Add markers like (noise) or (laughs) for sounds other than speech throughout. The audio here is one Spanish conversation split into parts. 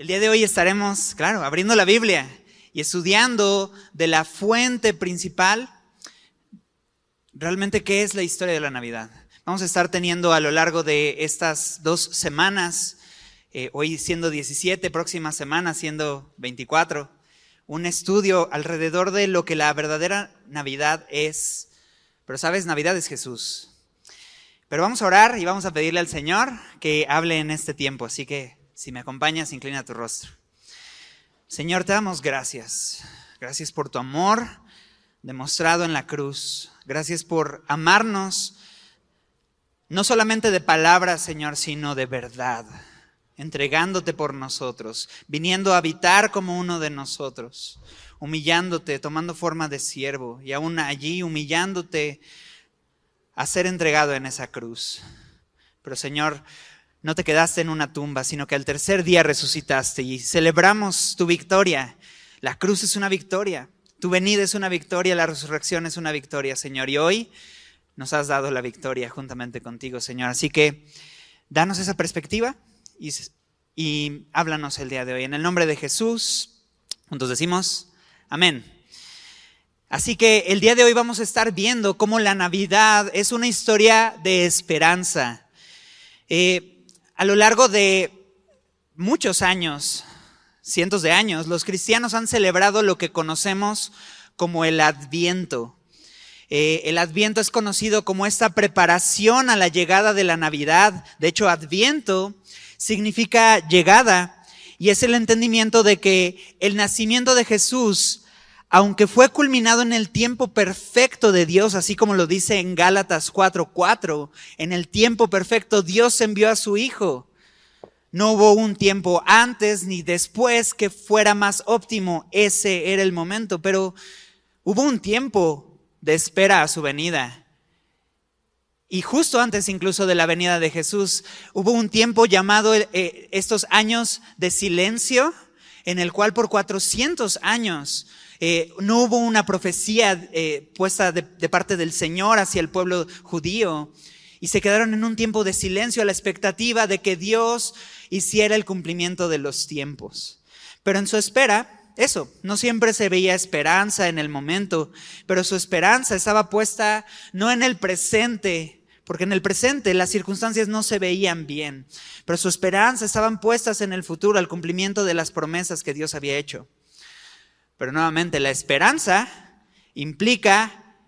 El día de hoy estaremos, claro, abriendo la Biblia y estudiando de la fuente principal realmente qué es la historia de la Navidad. Vamos a estar teniendo a lo largo de estas dos semanas, eh, hoy siendo 17, próxima semana siendo 24, un estudio alrededor de lo que la verdadera Navidad es. Pero sabes, Navidad es Jesús. Pero vamos a orar y vamos a pedirle al Señor que hable en este tiempo. Así que si me acompañas, inclina tu rostro. Señor, te damos gracias. Gracias por tu amor demostrado en la cruz. Gracias por amarnos, no solamente de palabras, Señor, sino de verdad, entregándote por nosotros, viniendo a habitar como uno de nosotros, humillándote, tomando forma de siervo y aún allí humillándote a ser entregado en esa cruz. Pero Señor, no te quedaste en una tumba, sino que al tercer día resucitaste y celebramos tu victoria. La cruz es una victoria, tu venida es una victoria, la resurrección es una victoria, Señor. Y hoy nos has dado la victoria juntamente contigo, Señor. Así que danos esa perspectiva y, háblanos el día de hoy. En el nombre de Jesús, juntos decimos, amén. Así que el día de hoy vamos a estar viendo cómo la Navidad es una historia de esperanza. Eh, a lo largo de muchos años, cientos de años, los cristianos han celebrado lo que conocemos como el adviento. Eh, el adviento es conocido como esta preparación a la llegada de la Navidad. De hecho, adviento significa llegada y es el entendimiento de que el nacimiento de Jesús, aunque fue culminado en el tiempo perfecto de Dios, así como lo dice en Gálatas 4:4, en el tiempo perfecto Dios envió a su Hijo. No hubo un tiempo antes ni después que fuera más óptimo, ese era el momento, pero hubo un tiempo de espera a su venida. Y justo antes incluso de la venida de Jesús, hubo un tiempo llamado eh, estos años de silencio, en el cual por 400 años eh, no hubo una profecía eh, puesta de, de parte del Señor hacia el pueblo judío y se quedaron en un tiempo de silencio a la expectativa de que Dios hiciera el cumplimiento de los tiempos. Pero en su espera, eso, no siempre se veía esperanza en el momento, pero su esperanza estaba puesta no en el presente, porque en el presente las circunstancias no se veían bien, pero su esperanza estaban puestas en el futuro, al cumplimiento de las promesas que Dios había hecho. Pero nuevamente, la esperanza implica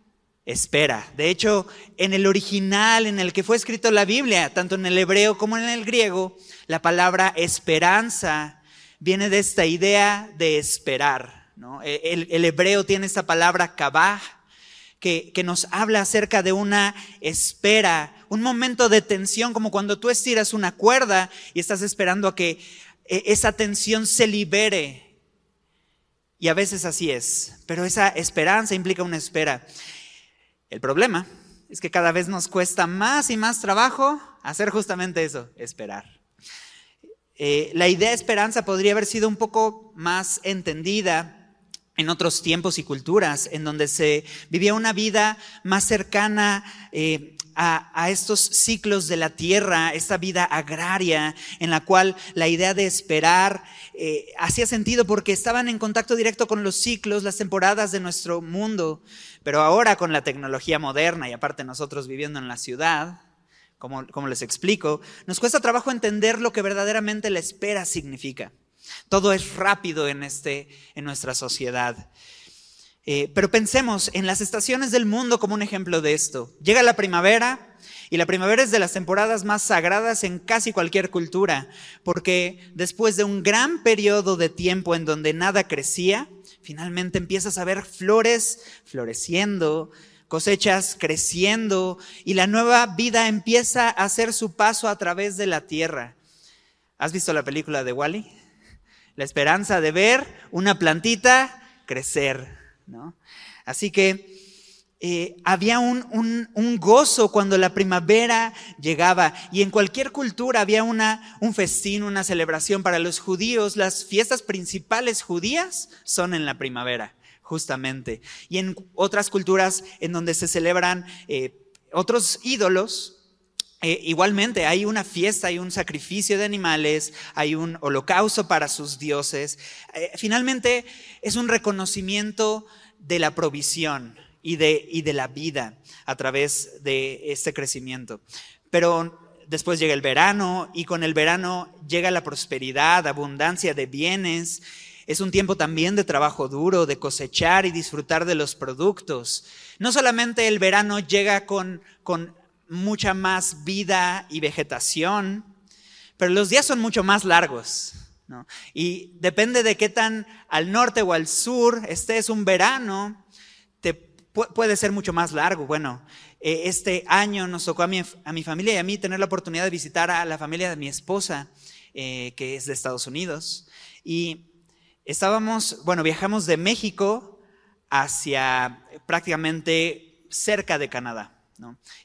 espera. De hecho, en el original en el que fue escrito la Biblia, tanto en el hebreo como en el griego, la palabra esperanza viene de esta idea de esperar. El, el, hebreo tiene esta palabra kabah, que, nos habla acerca de una espera, un momento de tensión, como cuando tú estiras una cuerda y estás esperando a que eh, esa tensión se libere y a veces así es, pero esa esperanza implica una espera. El problema es que cada vez nos cuesta más y más trabajo hacer justamente eso, esperar. Eh, la idea de esperanza podría haber sido un poco más entendida en otros tiempos y culturas, en donde se vivía una vida más cercana eh, a, estos ciclos de la tierra, esta vida agraria, en la cual la idea de esperar eh, hacía sentido porque estaban en contacto directo con los ciclos, las temporadas de nuestro mundo. Pero ahora con la tecnología moderna y aparte nosotros viviendo en la ciudad, como, como les explico, nos cuesta trabajo entender lo que verdaderamente la espera significa. Todo es rápido en, este, en nuestra sociedad. Eh, pero pensemos en las estaciones del mundo como un ejemplo de esto. Llega la primavera y la primavera es de las temporadas más sagradas en casi cualquier cultura, porque después de un gran periodo de tiempo en donde nada crecía, finalmente empiezas a ver flores floreciendo, cosechas creciendo y la nueva vida empieza a hacer su paso a través de la tierra. ¿Has visto la película de Wally? La esperanza de ver una plantita crecer. Así que eh, había un, un, gozo cuando la primavera llegaba y en cualquier cultura había una, un festín, una celebración para los judíos. Las fiestas principales judías son en la primavera, justamente. Y en otras culturas en donde se celebran eh, otros ídolos, eh, igualmente hay una fiesta, hay un sacrificio de animales, hay un holocausto para sus dioses. Eh, finalmente es un reconocimiento de la provisión y de, y de la vida a través de este crecimiento. Pero después llega el verano y con el verano llega la prosperidad, abundancia de bienes. Es un tiempo también de trabajo duro, de cosechar y disfrutar de los productos. No solamente el verano llega con, con mucha más vida y vegetación, pero los días son mucho más largos. Y depende de qué tan al norte o al sur estés un verano, te, puede ser mucho más largo. Bueno, eh, este año nos tocó a mi, a mi, familia y a mí tener la oportunidad de visitar a la familia de mi esposa, eh, que es de Estados Unidos. Y estábamos, bueno, viajamos de México hacia prácticamente cerca de Canadá.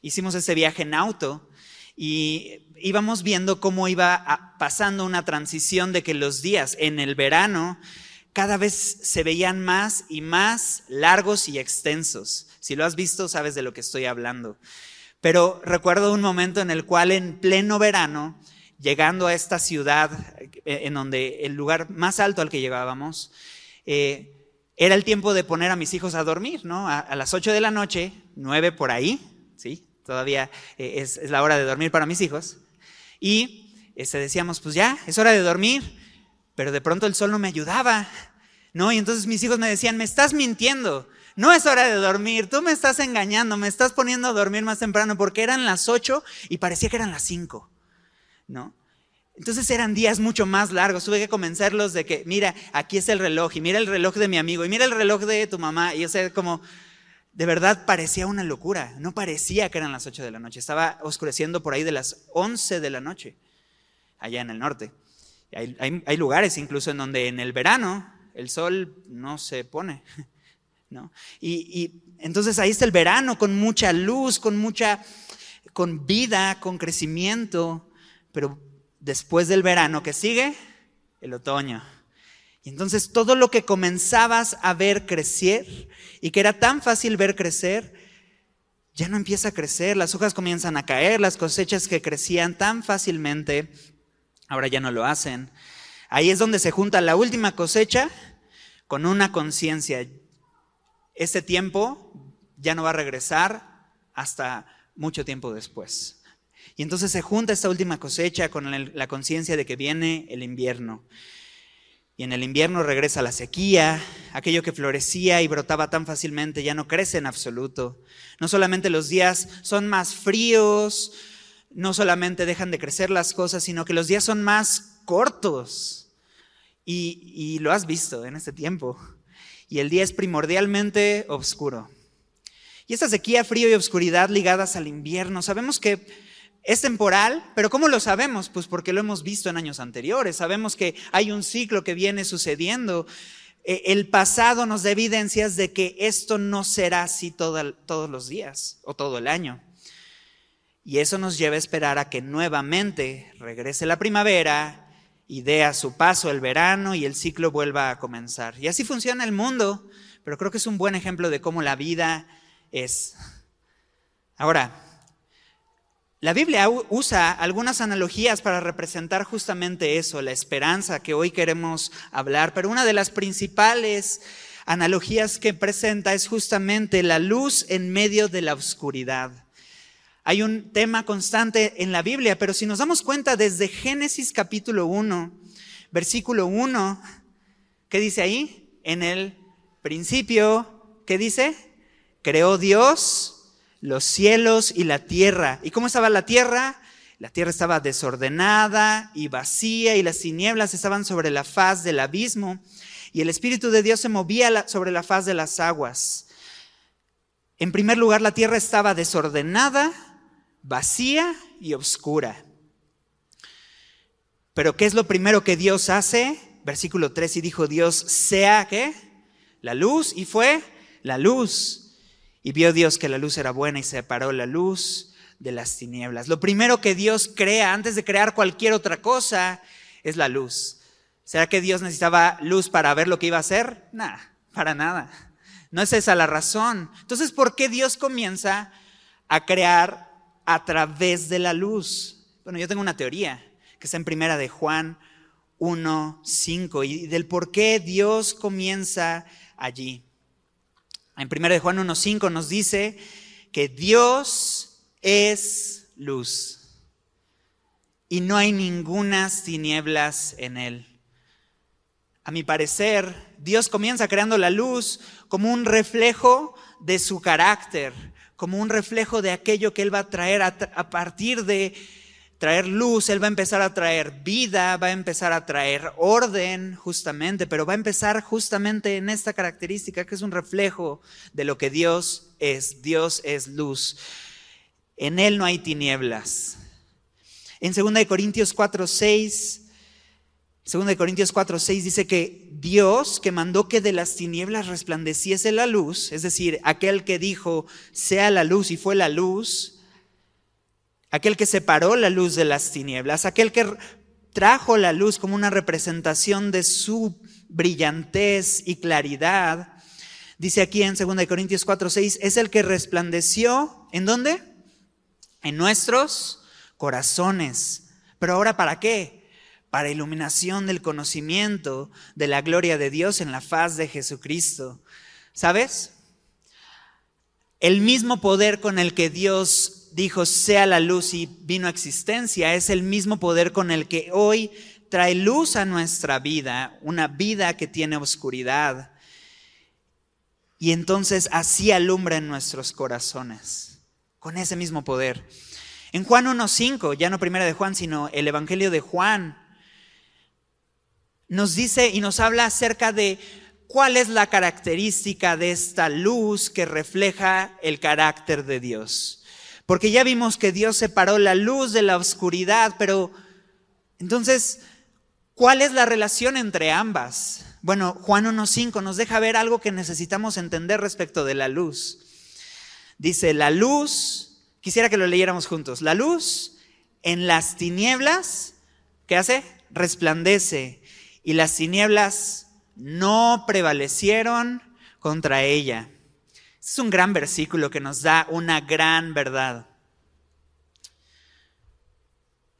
Hicimos ese viaje en auto y íbamos viendo cómo iba pasando una transición de que los días en el verano cada vez se veían más y más largos y extensos. Si lo has visto, sabes de lo que estoy hablando. Pero recuerdo un momento en el cual en pleno verano, llegando a esta ciudad, eh, en donde el lugar más alto al que llegábamos, eh, era el tiempo de poner a mis hijos a dormir, ¿no? A, a las 8 de la noche, 9 por ahí, ¿sí? Todavía eh, es, la hora de dormir para mis hijos. Y este, decíamos, pues ya, es hora de dormir, pero de pronto el sol no me ayudaba, ¿no? Y entonces mis hijos me decían, me estás mintiendo, no es hora de dormir, tú me estás engañando, me estás poniendo a dormir más temprano porque eran las 8 y parecía que eran las 5, ¿no? Entonces eran días mucho más largos. Tuve que convencerlos de que, mira, aquí es el reloj, y mira el reloj de mi amigo, y mira el reloj de tu mamá. Y yo sé, como, de verdad parecía una locura. No parecía que eran las 8 de la noche. Estaba oscureciendo por ahí de las 11 de la noche, allá en el norte. Hay, lugares incluso en donde en el verano el sol no se pone. (laughs) ¿no? Y, entonces ahí está el verano con mucha luz, con mucha, con vida, con crecimiento. Pero después del verano, ¿qué sigue? El otoño. Entonces todo lo que comenzabas a ver crecer y que era tan fácil ver crecer, ya no empieza a crecer, las hojas comienzan a caer, las cosechas que crecían tan fácilmente, ahora ya no lo hacen. Ahí es donde se junta la última cosecha con una conciencia. Ese tiempo ya no va a regresar hasta mucho tiempo después. Y entonces se junta esta última cosecha con la conciencia de que viene el invierno. Y en el invierno regresa la sequía, aquello que florecía y brotaba tan fácilmente ya no crece en absoluto. No solamente los días son más fríos, no solamente dejan de crecer las cosas, sino que los días son más cortos. Y, lo has visto en este tiempo. Y el día es primordialmente oscuro. Y esta sequía, frío y oscuridad ligadas al invierno, sabemos que es temporal, pero ¿cómo lo sabemos? Pues porque lo hemos visto en años anteriores. Sabemos que hay un ciclo que viene sucediendo. E, el pasado nos da evidencias de que esto no será así todos los días o todo el año. Y eso nos lleva a esperar a que nuevamente regrese la primavera y dé a su paso el verano y el ciclo vuelva a comenzar. Y así funciona el mundo, pero creo que es un buen ejemplo de cómo la vida es. Ahora, la Biblia usa algunas analogías para representar justamente eso, la esperanza que hoy queremos hablar, pero una de las principales analogías que presenta es justamente la luz en medio de la oscuridad. Hay un tema constante en la Biblia, pero si nos damos cuenta desde Génesis capítulo 1, versículo 1, ¿qué dice ahí? En el principio, ¿qué dice? Creó Dios los cielos y la tierra. ¿Y cómo estaba la tierra? La tierra estaba desordenada y vacía y las tinieblas estaban sobre la faz del abismo y el Espíritu de Dios se movía sobre la faz de las aguas. En primer lugar, la tierra estaba desordenada, vacía y oscura. Pero ¿qué es lo primero que Dios hace? Versículo 3, y dijo Dios, sea que la luz, y fue la luz. Y vio Dios que la luz era buena y separó la luz de las tinieblas. Lo primero que Dios crea antes de crear cualquier otra cosa es la luz. ¿Será que Dios necesitaba luz para ver lo que iba a hacer? Nada, para nada. No es esa la razón. Entonces, ¿por qué Dios comienza a crear a través de la luz. Bueno, yo tengo una teoría que está en primera de Juan 1.5 y del por qué Dios comienza allí. En primera de Juan 1.5 nos dice que Dios es luz y no hay ningunas tinieblas en él. A mi parecer, Dios comienza creando la luz como un reflejo de su carácter, como un reflejo de aquello que Él va a traer a, partir de traer luz, Él va a empezar a traer vida, va a empezar a traer orden justamente, pero va a empezar justamente en esta característica que es un reflejo de lo que Dios es. Dios es luz. En Él no hay tinieblas. En 2 Corintios 4, 6, 2 Corintios 4, 6 dice que Dios que mandó que de las tinieblas resplandeciese la luz, es decir, aquel que dijo, sea la luz y fue la luz, aquel que separó la luz de las tinieblas, aquel que trajo la luz como una representación de su brillantez y claridad, dice aquí en 2 Corintios 4, 6, es el que resplandeció, ¿en dónde? En nuestros corazones. Pero ahora, ¿para qué? Para iluminación del conocimiento de la gloria de Dios en la faz de Jesucristo. ¿Sabes? El mismo poder con el que Dios dijo sea la luz y vino a existencia es el mismo poder con el que hoy trae luz a nuestra vida, una vida que tiene oscuridad. Y entonces así alumbra en nuestros corazones, con ese mismo poder. En Juan 1.5, ya no primera de Juan, sino el Evangelio de Juan, nos dice y nos habla acerca de cuál es la característica de esta luz que refleja el carácter de Dios. Porque ya vimos que Dios separó la luz de la oscuridad, pero entonces, ¿cuál es la relación entre ambas? Bueno, Juan 1.5 nos deja ver algo que necesitamos entender respecto de la luz. Dice, la luz Quisiera que lo leyéramos juntos. La luz en las tinieblas, ¿qué hace? Resplandece. Y las tinieblas no prevalecieron contra ella. Este es un gran versículo que nos da una gran verdad.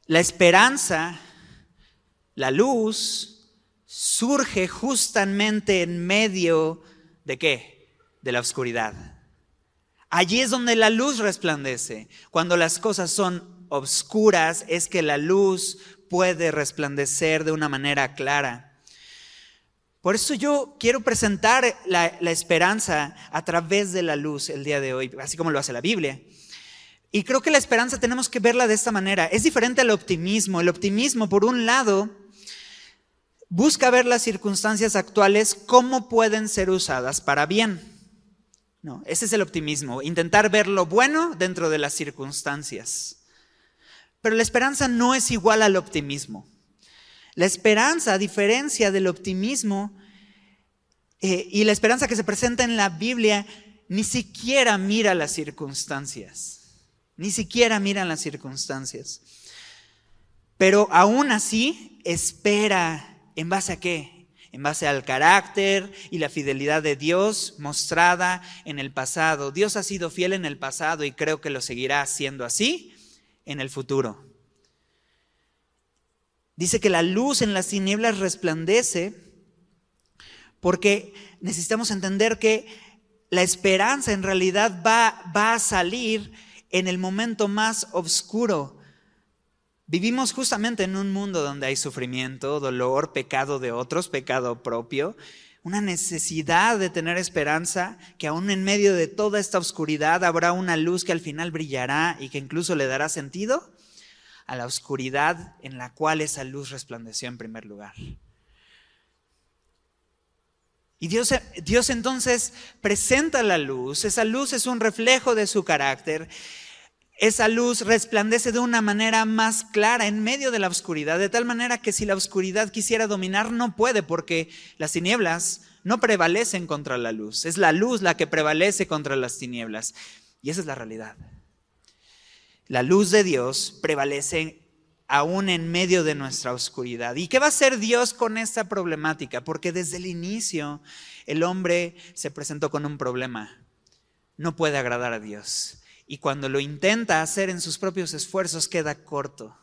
La esperanza, la luz, surge justamente en medio de qué? De la oscuridad. Allí es donde la luz resplandece. Cuando las cosas son obscuras es que la luz puede resplandecer de una manera clara. Por eso yo quiero presentar la, esperanza a través de la luz el día de hoy, así como lo hace la Biblia. Y creo que la esperanza tenemos que verla de esta manera. Es diferente al optimismo. El optimismo, por un lado, busca ver las circunstancias actuales cómo pueden ser usadas para bien. No, ese es el optimismo, intentar ver lo bueno dentro de las circunstancias. Pero la esperanza no es igual al optimismo. La esperanza, a diferencia del optimismo, eh, y la esperanza que se presenta en la Biblia, ni siquiera mira las circunstancias. Ni siquiera mira las circunstancias. Pero aún así, espera en base a qué? en base al carácter y la fidelidad de Dios mostrada en el pasado. Dios ha sido fiel en el pasado y creo que lo seguirá siendo así en el futuro. Dice que la luz en las tinieblas resplandece porque necesitamos entender que la esperanza en realidad va, va a salir en el momento más oscuro Vivimos justamente en un mundo donde hay sufrimiento, dolor, pecado de otros, pecado propio, una necesidad de tener esperanza, que aún en medio de toda esta oscuridad habrá una luz que al final brillará y que incluso le dará sentido a la oscuridad en la cual esa luz resplandeció en primer lugar. Y Dios, entonces presenta la luz, esa luz es un reflejo de su carácter esa luz resplandece de una manera más clara en medio de la oscuridad, de tal manera que si la oscuridad quisiera dominar, no puede, porque las tinieblas no prevalecen contra la luz. Es la luz la que prevalece contra las tinieblas. Y esa es la realidad. La luz de Dios prevalece aún en medio de nuestra oscuridad. ¿Y qué va a hacer Dios con esta problemática? Porque desde el inicio el hombre se presentó con un problema. No puede agradar a Dios y cuando lo intenta hacer en sus propios esfuerzos queda corto.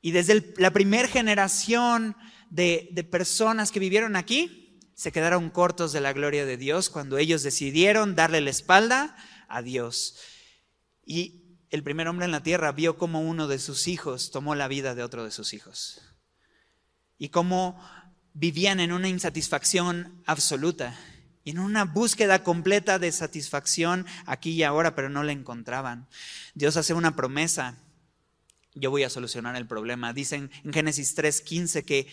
Y desde la primera generación de, de personas que vivieron aquí, se quedaron cortos de la gloria de Dios cuando ellos decidieron darle la espalda a Dios. Y el primer hombre en la tierra vio cómo uno de sus hijos tomó la vida de otro de sus hijos. Y cómo vivían en una insatisfacción absoluta y en una búsqueda completa de satisfacción aquí y ahora, pero no la encontraban. Dios hace una promesa yo voy a solucionar el problema. Dicen en Génesis 3:15 que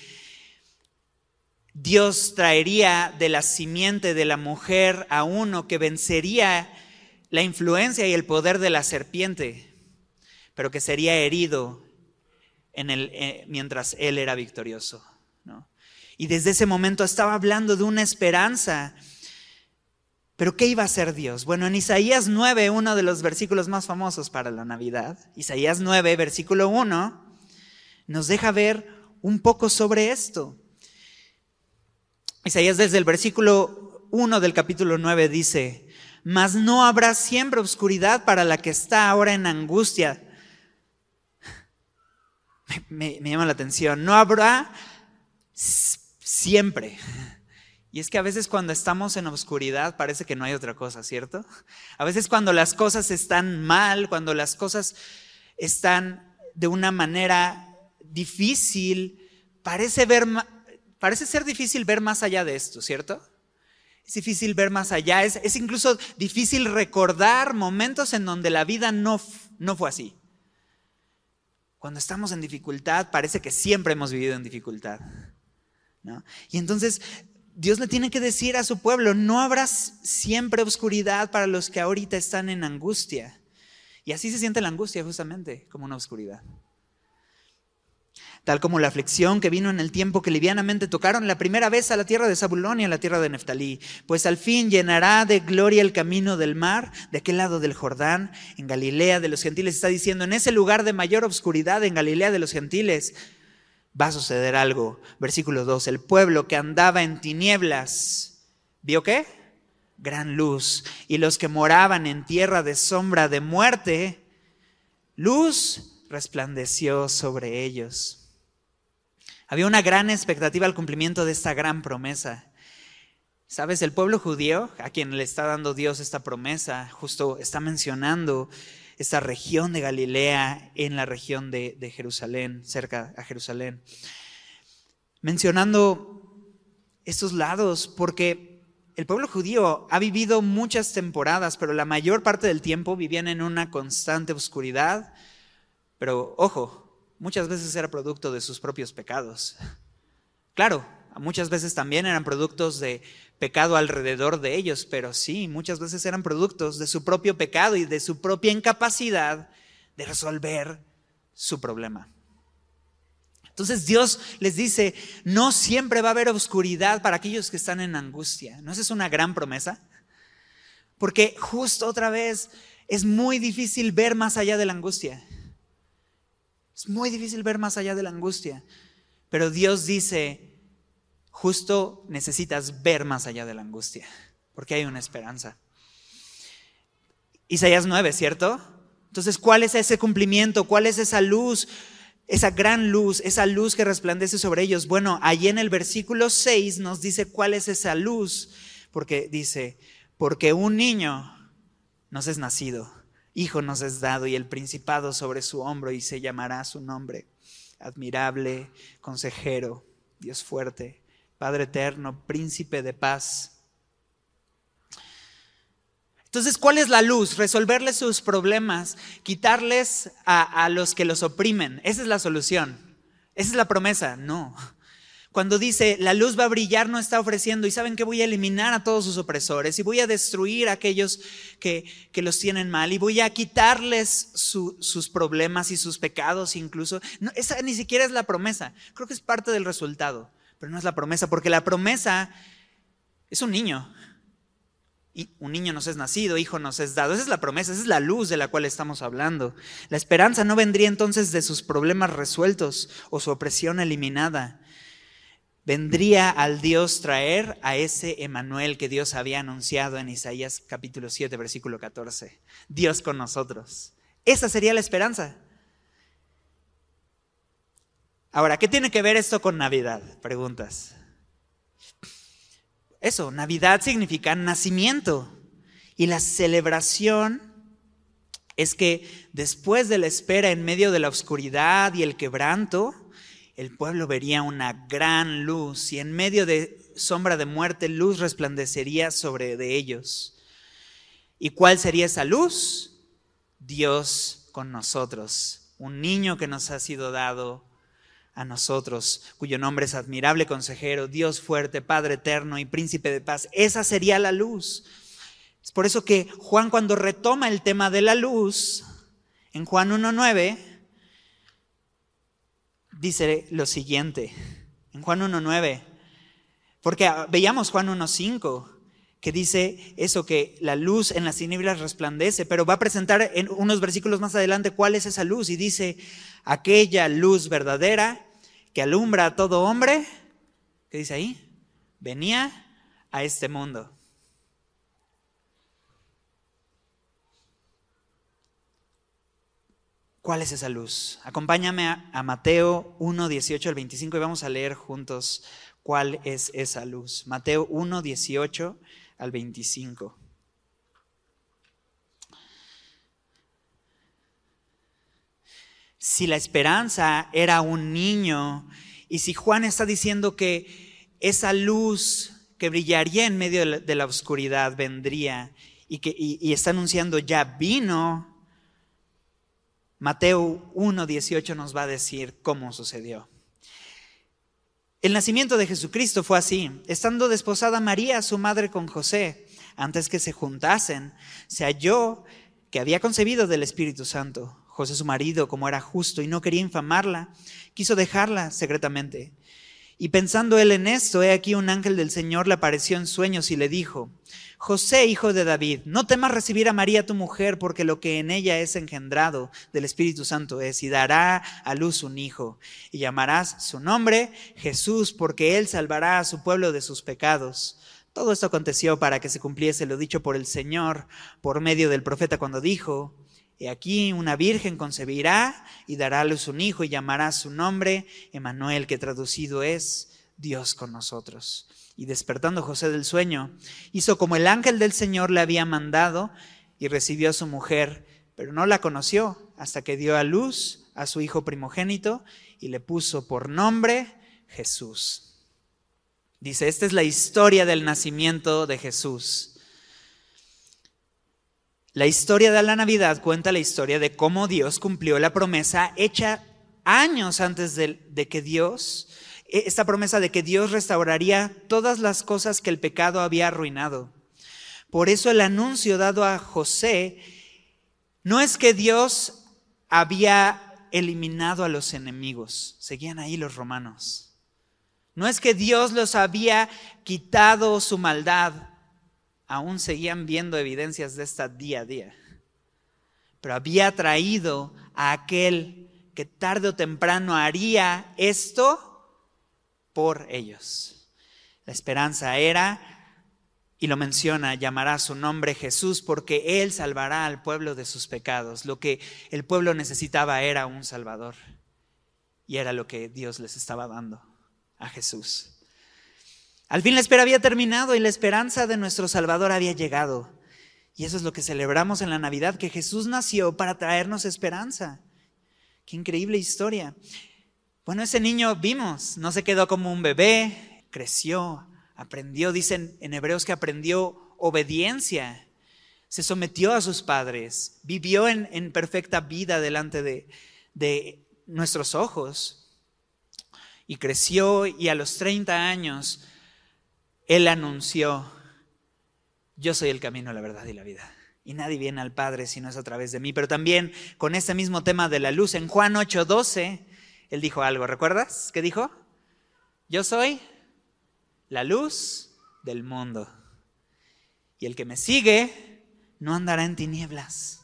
Dios traería de la simiente de la mujer a uno que vencería la influencia y el poder de la serpiente, pero que sería herido en el, eh, mientras él era victorioso. Y desde ese momento estaba hablando de una esperanza pero ¿qué iba a hacer Dios? Bueno, en Isaías 9, uno de los versículos más famosos para la Navidad, Isaías 9, versículo 1, nos deja ver un poco sobre esto. Isaías desde el versículo 1 del capítulo 9 dice, mas no habrá siempre oscuridad para la que está ahora en angustia. Me, llama la atención, no habrá siempre. Y es que a veces cuando estamos en oscuridad parece que no hay otra cosa, ¿cierto? A veces cuando las cosas están mal, cuando las cosas están de una manera difícil, parece, ver, parece ser difícil ver más allá de esto, ¿cierto? Es difícil ver más allá, es, es incluso difícil recordar momentos en donde la vida no, no fue así. Cuando estamos en dificultad, parece que siempre hemos vivido en dificultad. ¿no? Y entonces Dios le tiene que decir a su pueblo, no habrá siempre oscuridad para los que ahorita están en angustia. Y así se siente la angustia justamente, como una oscuridad. Tal como la aflicción que vino en el tiempo que livianamente tocaron la primera vez a la tierra de Zabulón y a la tierra de Neftalí, pues al fin llenará de gloria el camino del mar, de aquel lado del Jordán, en Galilea de los gentiles. Está diciendo, en ese lugar de mayor oscuridad, en Galilea de los gentiles, va a suceder algo. Versículo 2, el pueblo que andaba en tinieblas, ¿vio qué? Gran luz. Y los que moraban en tierra de sombra de muerte, luz resplandeció sobre ellos. Había una gran expectativa al cumplimiento de esta gran promesa. ¿Sabes? El pueblo judío, a quien le está dando Dios esta promesa, justo está mencionando esta región de Galilea en la región de, Jerusalén, cerca a Jerusalén. Mencionando estos lados, porque el pueblo judío ha vivido muchas temporadas, pero la mayor parte del tiempo vivían en una constante oscuridad. Pero ojo, muchas veces era producto de sus propios pecados. (laughs) Claro, muchas veces también eran productos de pecado alrededor de ellos, pero sí, muchas veces eran productos de su propio pecado y de su propia incapacidad de resolver su problema. Entonces Dios les dice, no siempre va a haber oscuridad para aquellos que están en angustia. ¿No esa es una gran promesa? Porque justo otra vez es muy difícil ver más allá de la angustia. Es muy difícil ver más allá de la angustia. Pero Dios dice, justo necesitas ver más allá de la angustia, porque hay una esperanza. Isaías 9, ¿cierto? Entonces, ¿cuál es ese cumplimiento? ¿Cuál es esa luz? Esa gran luz, esa luz que resplandece sobre ellos. Bueno, allí en el versículo 6 nos dice cuál es esa luz, porque dice, porque un niño nos es nacido, hijo nos es dado y el principado sobre su hombro y se llamará su nombre, admirable, consejero, Dios fuerte, Padre eterno, príncipe de paz. Entonces, ¿cuál es la luz? Resolverles sus problemas, quitarles a, los que los oprimen. Esa es la solución. Esa es la promesa. No. Cuando dice, la luz va a brillar, no está ofreciendo, y saben que voy a eliminar a todos sus opresores, y voy a destruir a aquellos que, los tienen mal, y voy a quitarles sus problemas y sus pecados incluso. No, esa ni siquiera es la promesa, creo que es parte del resultado pero no es la promesa, porque la promesa es un niño. Y un niño nos es nacido, hijo nos es dado. Esa es la promesa, esa es la luz de la cual estamos hablando. La esperanza no vendría entonces de sus problemas resueltos o su opresión eliminada. Vendría al Dios traer a ese Emanuel que Dios había anunciado en Isaías capítulo 7, versículo 14. Dios con nosotros. Esa sería la esperanza. Ahora, ¿qué tiene que ver esto con Navidad? Preguntas. Eso, Navidad significa nacimiento. Y la celebración es que después de la espera en medio de la oscuridad y el quebranto, el pueblo vería una gran luz y en medio de sombra de muerte luz resplandecería sobre de ellos. ¿Y cuál sería esa luz? Dios con nosotros, un niño que nos ha sido dado a nosotros, cuyo nombre es admirable consejero, Dios fuerte, Padre eterno y príncipe de paz. Esa sería la luz. Es por eso que Juan cuando retoma el tema de la luz, en Juan 1.9, dice lo siguiente, en Juan 1.9, porque veíamos Juan 1.5, que dice eso, que la luz en las tinieblas resplandece, pero va a presentar en unos versículos más adelante cuál es esa luz y dice, aquella luz verdadera que alumbra a todo hombre, ¿qué dice ahí? Venía a este mundo. ¿Cuál es esa luz? Acompáñame a, Mateo 1, 18 al 25 y vamos a leer juntos cuál es esa luz. Mateo 1, 18 al 25. Si la esperanza era un niño y si Juan está diciendo que esa luz que brillaría en medio de la, oscuridad vendría y que y está anunciando ya vino, Mateo 1.18 nos va a decir cómo sucedió. El nacimiento de Jesucristo fue así. Estando desposada María, su madre, con José, antes que se juntasen, se halló que había concebido del Espíritu Santo. José, su marido, como era justo y no quería infamarla, quiso dejarla secretamente. Y pensando él en esto, he aquí un ángel del Señor le apareció en sueños y le dijo, José, hijo de David, no temas recibir a María tu mujer, porque lo que en ella es engendrado del Espíritu Santo es, y dará a luz un hijo, y llamarás su nombre Jesús, porque él salvará a su pueblo de sus pecados. Todo esto aconteció para que se cumpliese lo dicho por el Señor por medio del profeta cuando dijo, He aquí una virgen concebirá y dará a luz un hijo y llamará su nombre Emanuel, que traducido es Dios con nosotros. Y despertando José del sueño, hizo como el ángel del Señor le había mandado y recibió a su mujer, pero no la conoció hasta que dio a luz a su hijo primogénito y le puso por nombre Jesús. Dice, esta es la historia del nacimiento de Jesús. La historia de la Navidad cuenta la historia de cómo Dios cumplió la promesa hecha años antes de, que Dios e, esta promesa de que Dios restauraría todas las cosas que el pecado había arruinado. Por eso el anuncio dado a José no es que Dios había eliminado a los enemigos, seguían ahí los romanos. No es que Dios los había quitado su maldad, aún seguían viendo evidencias de esta día a día, pero había traído a aquel que tarde o temprano haría esto por ellos. La esperanza era, y lo menciona, llamará su nombre Jesús porque Él salvará al pueblo de sus pecados. Lo que el pueblo necesitaba era un Salvador. Y era lo que Dios les estaba dando a Jesús. Al fin la espera había terminado y la esperanza de nuestro Salvador había llegado. Y eso es lo que celebramos en la Navidad, que Jesús nació para traernos esperanza. Qué increíble historia. Bueno, ese niño vimos, no se quedó como un bebé, creció, aprendió, dicen en Hebreos que aprendió obediencia, se sometió a sus padres, vivió en, perfecta vida delante de, de nuestros ojos y creció y a los 30 años él anunció, yo soy el camino, la verdad y la vida. Y nadie viene al Padre si no es a través de mí. Pero también con ese mismo tema de la luz, en Juan 8:12, él dijo algo, ¿recuerdas? ¿Qué dijo? Yo soy la luz del mundo. Y el que me sigue no andará en tinieblas,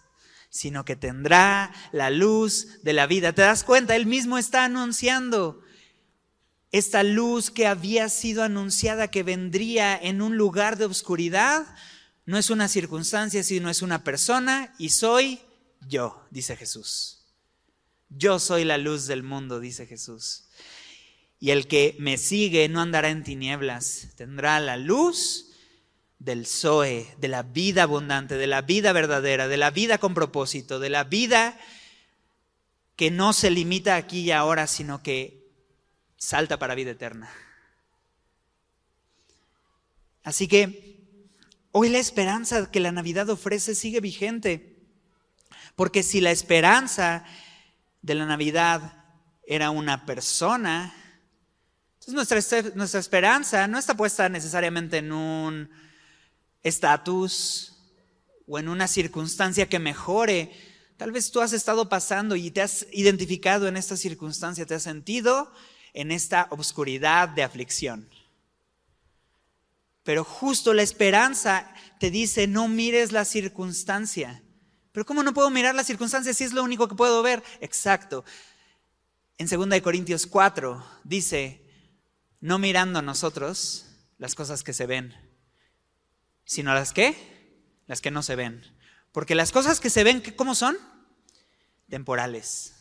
sino que tendrá la luz de la vida. ¿Te das cuenta? Él mismo está anunciando. Esta luz que había sido anunciada que vendría en un lugar de oscuridad, no es una circunstancia, sino es una persona y soy yo, dice Jesús. Yo soy la luz del mundo, dice Jesús. Y el que me sigue no andará en tinieblas, tendrá la luz del Zoe, de la vida abundante, de la vida verdadera, de la vida con propósito, de la vida que no se limita aquí y ahora, sino que salta para vida eterna. Así que hoy la esperanza que la Navidad ofrece sigue vigente, porque si la esperanza de la Navidad era una persona, entonces nuestra, nuestra esperanza no está puesta necesariamente en un estatus o en una circunstancia que mejore. Tal vez tú has estado pasando y te has identificado en esta circunstancia, te has sentido en esta oscuridad de aflicción. Pero justo la esperanza te dice, no mires la circunstancia. Pero ¿cómo no puedo mirar la circunstancia si es lo único que puedo ver? Exacto. En 2 Corintios 4 dice, no mirando nosotros las cosas que se ven, sino las que, las que no se ven. Porque las cosas que se ven, ¿cómo son? Temporales.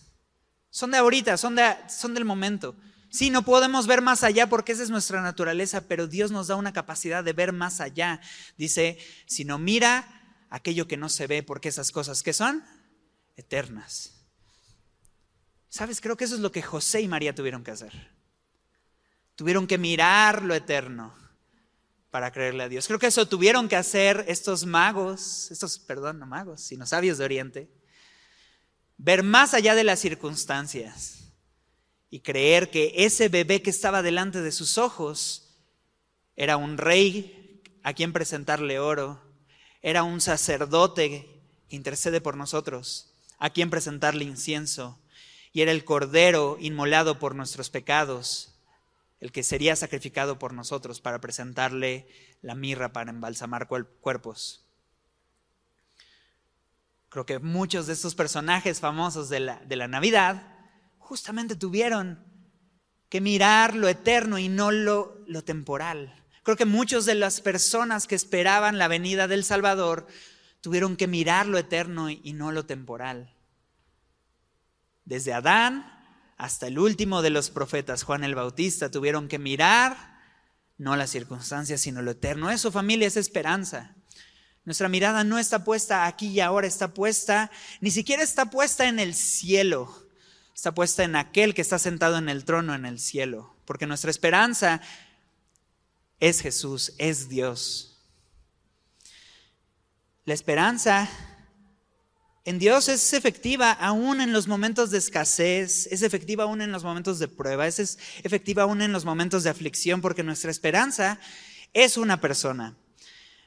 Son de ahorita, son, de, son del momento. Sí, no podemos ver más allá porque esa es nuestra naturaleza, pero Dios nos da una capacidad de ver más allá. Dice, si no mira aquello que no se ve, porque esas cosas que son eternas. ¿Sabes? Creo que eso es lo que José y María tuvieron que hacer. Tuvieron que mirar lo eterno para creerle a Dios. Creo que eso tuvieron que hacer estos magos, estos, perdón, no magos, sino sabios de Oriente, ver más allá de las circunstancias y creer que ese bebé que estaba delante de sus ojos era un rey a quien presentarle oro, era un sacerdote que intercede por nosotros, a quien presentarle incienso, y era el cordero inmolado por nuestros pecados el que sería sacrificado por nosotros para presentarle la mirra para embalsamar cuerpos. Creo que muchos de estos personajes famosos de la, de la Navidad justamente tuvieron que mirar lo eterno y no lo, lo temporal. Creo que muchas de las personas que esperaban la venida del Salvador tuvieron que mirar lo eterno y no lo temporal. Desde Adán hasta el último de los profetas, Juan el Bautista, tuvieron que mirar no las circunstancias, sino lo eterno. Eso, familia, es esperanza. Nuestra mirada no está puesta aquí y ahora, está puesta, ni siquiera está puesta en el cielo, está puesta en aquel que está sentado en el trono en el cielo, porque nuestra esperanza es Jesús, es Dios. La esperanza en Dios es efectiva aún en los momentos de escasez, es efectiva aún en los momentos de prueba, es efectiva aún en los momentos de aflicción, porque nuestra esperanza es una persona,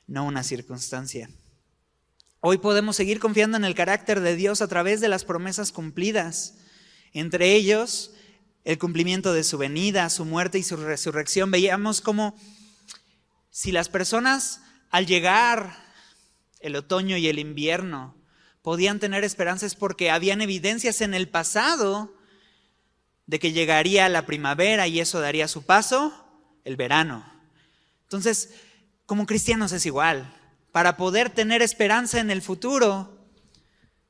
no una circunstancia. Hoy podemos seguir confiando en el carácter de Dios a través de las promesas cumplidas, entre ellos el cumplimiento de su venida, su muerte y su resurrección. Veíamos como si las personas al llegar el otoño y el invierno, podían tener esperanzas porque habían evidencias en el pasado de que llegaría la primavera y eso daría su paso el verano. Entonces, como cristianos es igual. Para poder tener esperanza en el futuro,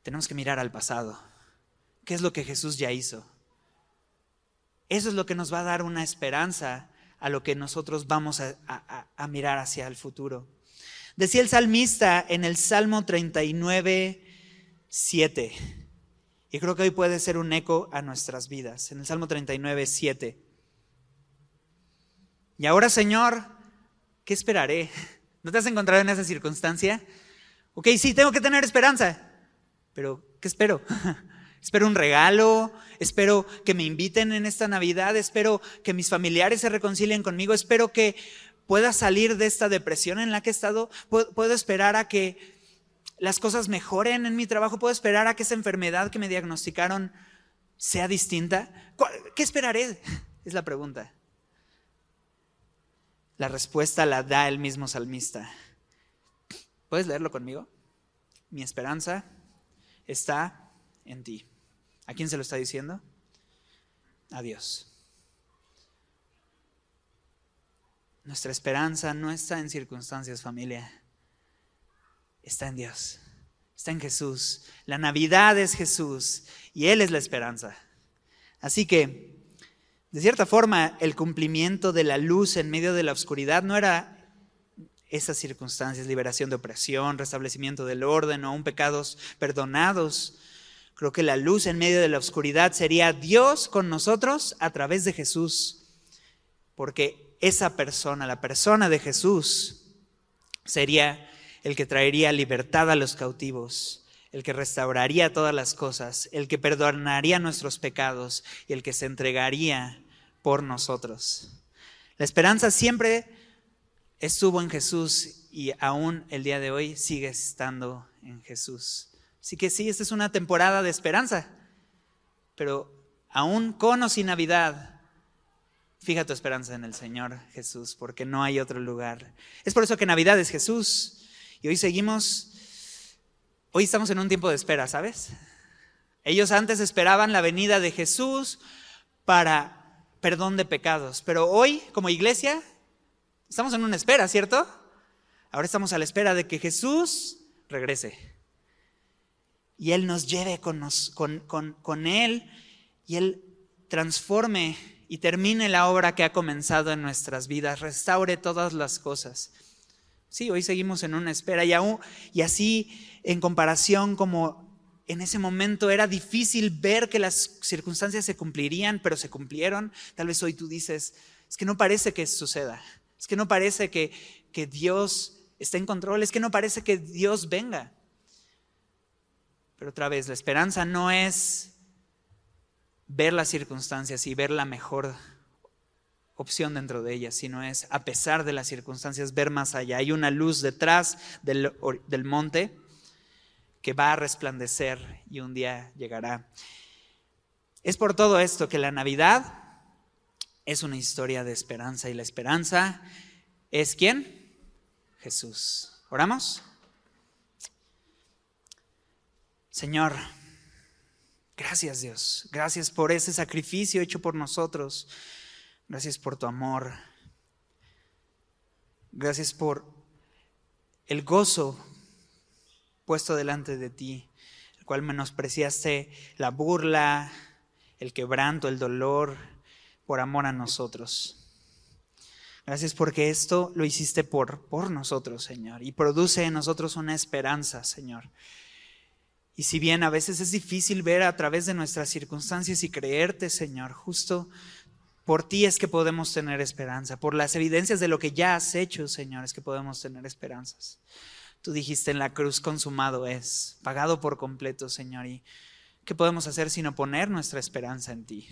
tenemos que mirar al pasado. ¿Qué es lo que Jesús ya hizo? Eso es lo que nos va a dar una esperanza a lo que nosotros vamos a, mirar hacia el futuro. Decía el salmista en el Salmo 39, 7. Y creo que hoy puede ser un eco a nuestras vidas. En el Salmo 39, 7. Y ahora, Señor, ¿qué esperaré? ¿No te has encontrado en esa circunstancia? Ok, sí, tengo que tener esperanza, pero ¿qué espero? (laughs) Espero un regalo, espero que me inviten en esta Navidad, espero que mis familiares se reconcilien conmigo, espero que pueda salir de esta depresión en la que he estado, puedo esperar a que las cosas mejoren en mi trabajo? ¿Puedo esperar a que esa enfermedad que me diagnosticaron sea distinta? ¿Qué esperaré? (laughs) Es la pregunta. La respuesta la da el mismo salmista. ¿Puedes leerlo conmigo? Mi esperanza está en ti. ¿A quién se lo está diciendo? A Dios. Nuestra esperanza no está en circunstancias, familia. Está en Dios. Está en Jesús. La Navidad es Jesús y Él es la esperanza. Así que, de cierta forma, el cumplimiento de la luz en medio de la oscuridad no era esas circunstancias, liberación de opresión, restablecimiento del orden o un pecados perdonados. Creo que la luz en medio de la oscuridad sería Dios con nosotros a través de Jesús. Porque esa persona, la persona de Jesús, sería el que traería libertad a los cautivos, el que restauraría todas las cosas, el que perdonaría nuestros pecados y el que se entregaría por nosotros. La esperanza siempre estuvo en Jesús y aún el día de hoy sigue estando en Jesús. Así que sí, esta es una temporada de esperanza, pero aún con o sin Navidad, Fija tu esperanza en el Señor Jesús, porque no hay otro lugar. Es por eso que Navidad es Jesús. Y hoy seguimos, hoy estamos en un tiempo de espera, ¿sabes? Ellos antes esperaban la venida de Jesús para perdón de pecados, pero hoy como iglesia estamos en una espera, ¿cierto? Ahora estamos a la espera de que Jesús regrese y Él nos lleve con, Él y Él transforme y termine la obra que ha comenzado en nuestras vidas, restaure todas las cosas. Sí, hoy seguimos en una espera y, aún, y así en comparación como en ese momento era difícil ver que las circunstancias se cumplirían, pero se cumplieron, tal vez hoy tú dices, es que no parece que suceda, es que no parece que, que Dios está en control, es que no parece que Dios venga. Pero otra vez, la esperanza no es ver las circunstancias y ver la mejor opción dentro de ellas, sino es, a pesar de las circunstancias, ver más allá. Hay una luz detrás del, monte que va a resplandecer y un día llegará. Es por todo esto que la Navidad es una historia de esperanza y la esperanza es quién? Jesús. ¿Oramos? Señor, Gracias Dios, gracias por ese sacrificio hecho por nosotros, gracias por tu amor, gracias por el gozo puesto delante de ti, el cual menospreciaste la burla, el quebranto, el dolor, por amor a nosotros. Gracias porque esto lo hiciste por, por nosotros, Señor, y produce en nosotros una esperanza, Señor. Y si bien a veces es difícil ver a través de nuestras circunstancias y creerte, Señor, justo por ti es que podemos tener esperanza, por las evidencias de lo que ya has hecho, Señor, es que podemos tener esperanzas. Tú dijiste en la cruz, consumado es, pagado por completo, Señor. ¿Y qué podemos hacer sino poner nuestra esperanza en ti?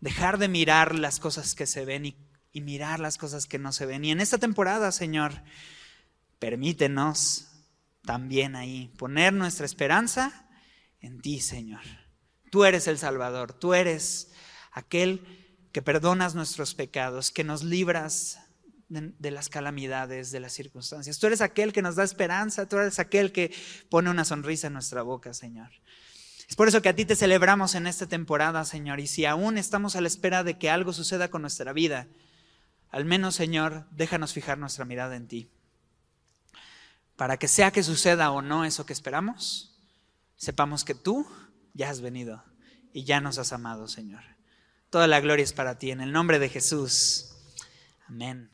Dejar de mirar las cosas que se ven y, y mirar las cosas que no se ven. Y en esta temporada, Señor, permítenos también ahí, poner nuestra esperanza en ti, Señor. Tú eres el Salvador, tú eres aquel que perdonas nuestros pecados, que nos libras de, las calamidades, de las circunstancias. Tú eres aquel que nos da esperanza, tú eres aquel que pone una sonrisa en nuestra boca, Señor. Es por eso que a ti te celebramos en esta temporada, Señor. Y si aún estamos a la espera de que algo suceda con nuestra vida, al menos, Señor, déjanos fijar nuestra mirada en ti para que sea que suceda o no eso que esperamos, sepamos que tú ya has venido y ya nos has amado, Señor. Toda la gloria es para ti, en el nombre de Jesús. Amén.